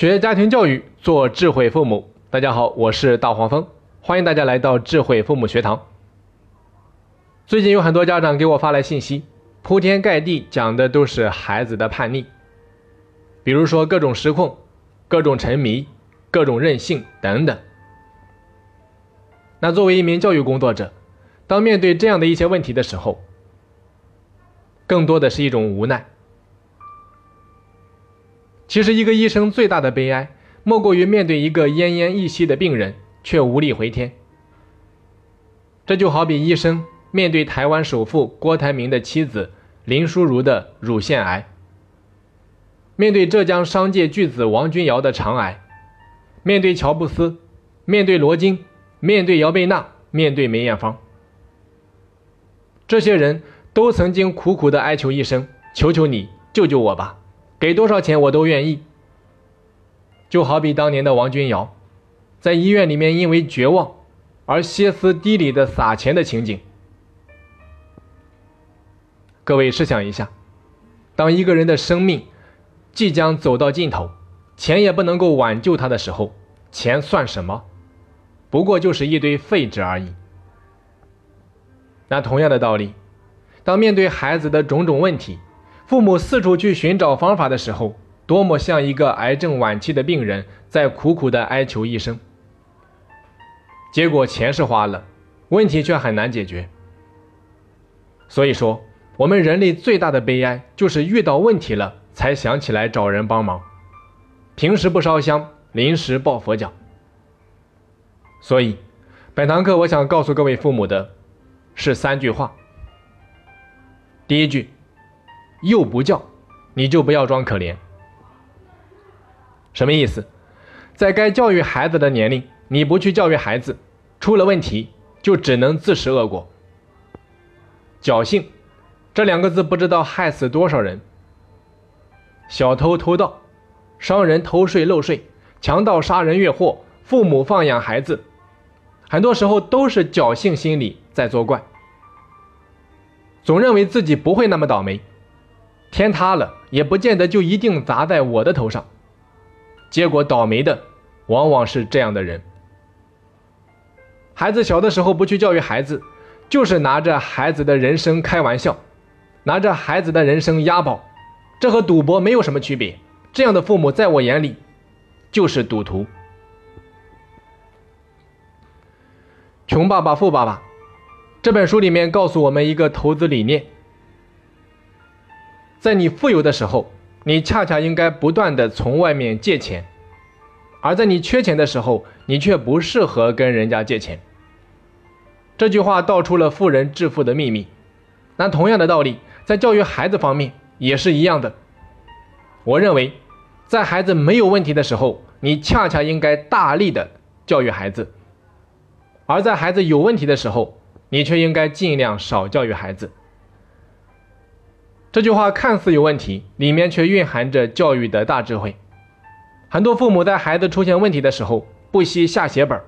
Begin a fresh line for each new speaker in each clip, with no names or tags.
学家庭教育，做智慧父母。大家好，我是大黄蜂，欢迎大家来到智慧父母学堂。最近有很多家长给我发来信息，铺天盖地讲的都是孩子的叛逆，比如说各种失控、各种沉迷、各种任性等等。那作为一名教育工作者，当面对这样的一些问题的时候，更多的是一种无奈。其实，一个医生最大的悲哀，莫过于面对一个奄奄一息的病人，却无力回天。这就好比医生面对台湾首富郭台铭的妻子林淑如的乳腺癌，面对浙江商界巨子王君瑶的肠癌，面对乔布斯，面对罗京，面对姚贝娜，面对梅艳芳，这些人都曾经苦苦的哀求医生：“求求你救救我吧。”给多少钱我都愿意。就好比当年的王君瑶，在医院里面因为绝望而歇斯底里的撒钱的情景。各位试想一下，当一个人的生命即将走到尽头，钱也不能够挽救他的时候，钱算什么？不过就是一堆废纸而已。那同样的道理，当面对孩子的种种问题，父母四处去寻找方法的时候，多么像一个癌症晚期的病人在苦苦的哀求医生。结果钱是花了，问题却很难解决。所以说，我们人类最大的悲哀就是遇到问题了才想起来找人帮忙，平时不烧香，临时抱佛脚。所以，本堂课我想告诉各位父母的是三句话。第一句。又不叫，你就不要装可怜。什么意思？在该教育孩子的年龄，你不去教育孩子，出了问题就只能自食恶果。侥幸，这两个字不知道害死多少人。小偷偷盗，商人偷税漏税，强盗杀人越货，父母放养孩子，很多时候都是侥幸心理在作怪，总认为自己不会那么倒霉。天塌了也不见得就一定砸在我的头上，结果倒霉的往往是这样的人。孩子小的时候不去教育孩子，就是拿着孩子的人生开玩笑，拿着孩子的人生押宝，这和赌博没有什么区别。这样的父母在我眼里就是赌徒。《穷爸爸富爸爸》这本书里面告诉我们一个投资理念。在你富有的时候，你恰恰应该不断的从外面借钱；而在你缺钱的时候，你却不适合跟人家借钱。这句话道出了富人致富的秘密。那同样的道理，在教育孩子方面也是一样的。我认为，在孩子没有问题的时候，你恰恰应该大力的教育孩子；而在孩子有问题的时候，你却应该尽量少教育孩子。这句话看似有问题，里面却蕴含着教育的大智慧。很多父母在孩子出现问题的时候，不惜下血本，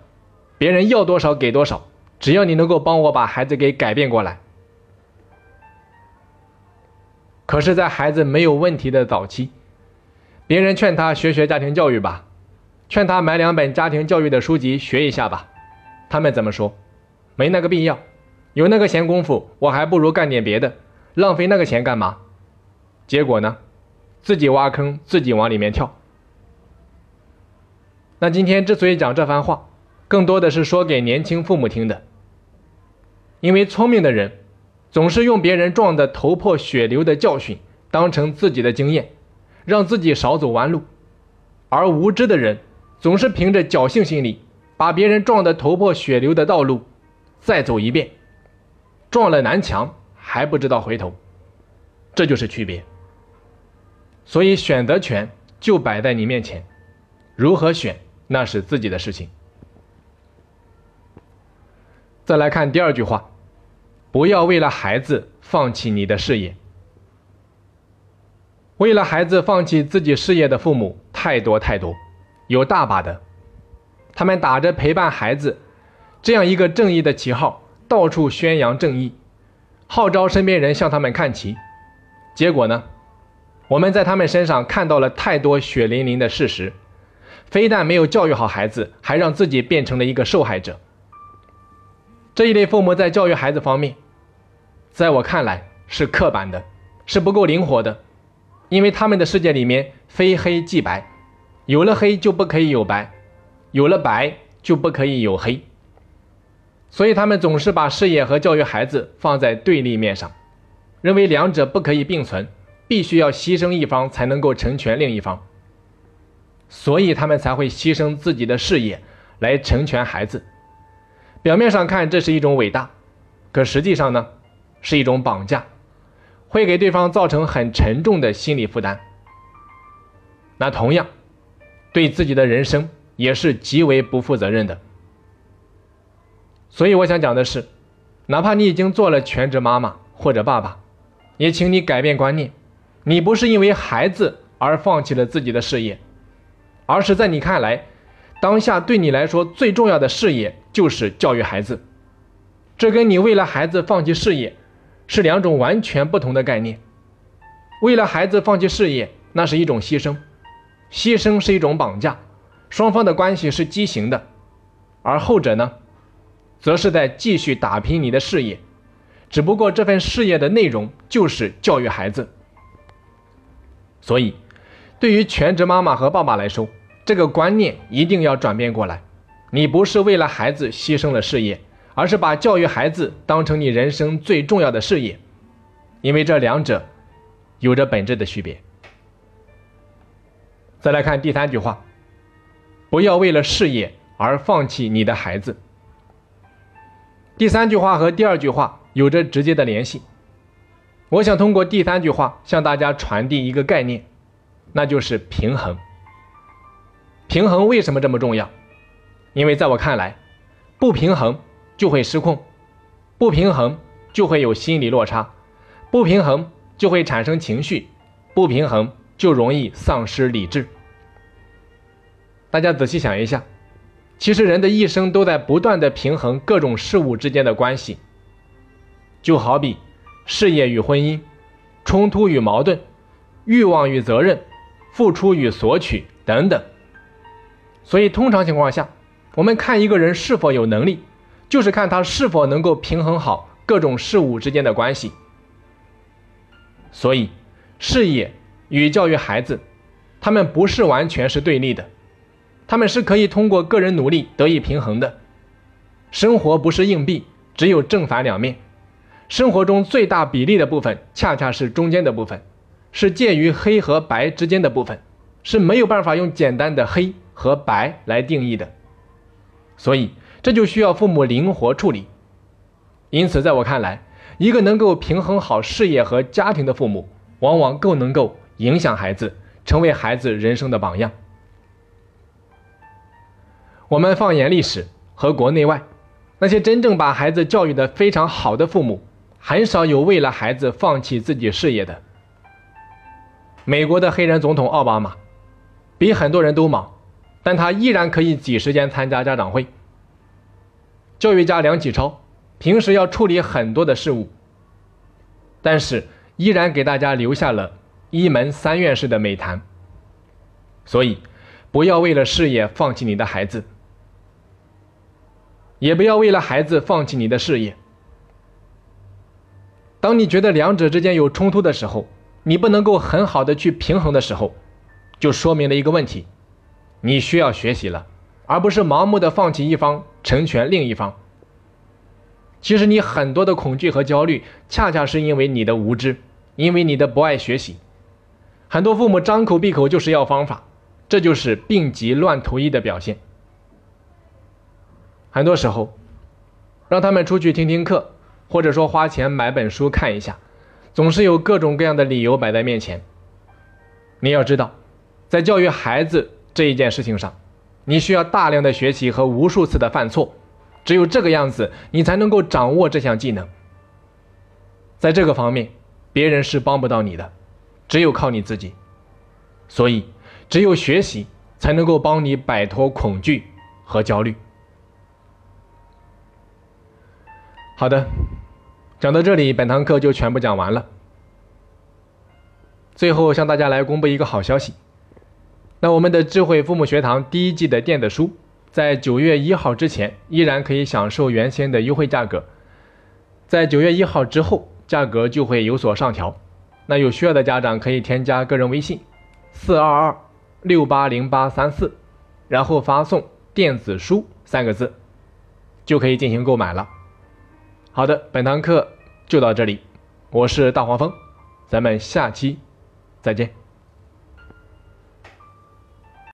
别人要多少给多少，只要你能够帮我把孩子给改变过来。可是，在孩子没有问题的早期，别人劝他学学家庭教育吧，劝他买两本家庭教育的书籍学一下吧，他们怎么说？没那个必要，有那个闲工夫，我还不如干点别的。浪费那个钱干嘛？结果呢？自己挖坑，自己往里面跳。那今天之所以讲这番话，更多的是说给年轻父母听的。因为聪明的人总是用别人撞得头破血流的教训当成自己的经验，让自己少走弯路；而无知的人总是凭着侥幸心理，把别人撞得头破血流的道路再走一遍，撞了南墙。还不知道回头，这就是区别。所以选择权就摆在你面前，如何选那是自己的事情。再来看第二句话，不要为了孩子放弃你的事业。为了孩子放弃自己事业的父母太多太多，有大把的，他们打着陪伴孩子这样一个正义的旗号，到处宣扬正义。号召身边人向他们看齐，结果呢？我们在他们身上看到了太多血淋淋的事实，非但没有教育好孩子，还让自己变成了一个受害者。这一类父母在教育孩子方面，在我看来是刻板的，是不够灵活的，因为他们的世界里面非黑即白，有了黑就不可以有白，有了白就不可以有黑，所以他们总是把事业和教育孩子放在对立面上，认为两者不可以并存，必须要牺牲一方才能够成全另一方，所以他们才会牺牲自己的事业来成全孩子。表面上看这是一种伟大，可实际上呢，是一种绑架，会给对方造成很沉重的心理负担。那同样，对自己的人生也是极为不负责任的。所以我想讲的是，哪怕你已经做了全职妈妈或者爸爸，也请你改变观念，你不是因为孩子而放弃了自己的事业，而是在你看来。当下对你来说最重要的事业就是教育孩子，这跟你为了孩子放弃事业是两种完全不同的概念。为了孩子放弃事业，那是一种牺牲，牺牲是一种绑架，双方的关系是畸形的。而后者呢，则是在继续打拼你的事业，只不过这份事业的内容就是教育孩子。所以，对于全职妈妈和爸爸来说，这个观念一定要转变过来，你不是为了孩子牺牲了事业，而是把教育孩子当成你人生最重要的事业，因为这两者有着本质的区别。再来看第三句话，不要为了事业而放弃你的孩子。第三句话和第二句话有着直接的联系，我想通过第三句话向大家传递一个概念，那就是平衡。平衡为什么这么重要？因为在我看来，不平衡就会失控，不平衡就会有心理落差，不平衡就会产生情绪，不平衡就容易丧失理智。大家仔细想一下，其实人的一生都在不断的平衡各种事物之间的关系，就好比事业与婚姻、冲突与矛盾、欲望与责任、付出与索取等等。所以，通常情况下，我们看一个人是否有能力，就是看他是否能够平衡好各种事物之间的关系。所以，事业与教育孩子，他们不是完全是对立的，他们是可以通过个人努力得以平衡的。生活不是硬币，只有正反两面。生活中最大比例的部分，恰恰是中间的部分，是介于黑和白之间的部分，是没有办法用简单的黑。和白来定义的，所以这就需要父母灵活处理。因此，在我看来，一个能够平衡好事业和家庭的父母，往往更能够影响孩子，成为孩子人生的榜样。我们放眼历史和国内外，那些真正把孩子教育的非常好的父母，很少有为了孩子放弃自己事业的。美国的黑人总统奥巴马，比很多人都忙。但他依然可以挤时间参加家长会。教育家梁启超平时要处理很多的事务，但是依然给大家留下了一门三院士的美谈。所以，不要为了事业放弃你的孩子，也不要为了孩子放弃你的事业。当你觉得两者之间有冲突的时候，你不能够很好的去平衡的时候，就说明了一个问题。你需要学习了，而不是盲目的放弃一方成全另一方。其实你很多的恐惧和焦虑，恰恰是因为你的无知，因为你的不爱学习。很多父母张口闭口就是要方法，这就是病急乱投医的表现。很多时候，让他们出去听听课，或者说花钱买本书看一下，总是有各种各样的理由摆在面前。你要知道，在教育孩子。这一件事情上，你需要大量的学习和无数次的犯错，只有这个样子，你才能够掌握这项技能。在这个方面，别人是帮不到你的，只有靠你自己。所以，只有学习才能够帮你摆脱恐惧和焦虑。好的，讲到这里，本堂课就全部讲完了。最后向大家来公布一个好消息。那我们的智慧父母学堂第一季的电子书，在九月一号之前依然可以享受原先的优惠价格，在九月一号之后，价格就会有所上调。那有需要的家长可以添加个人微信四二二六八零八三四，然后发送“电子书”三个字，就可以进行购买了。好的，本堂课就到这里，我是大黄蜂，咱们下期再见。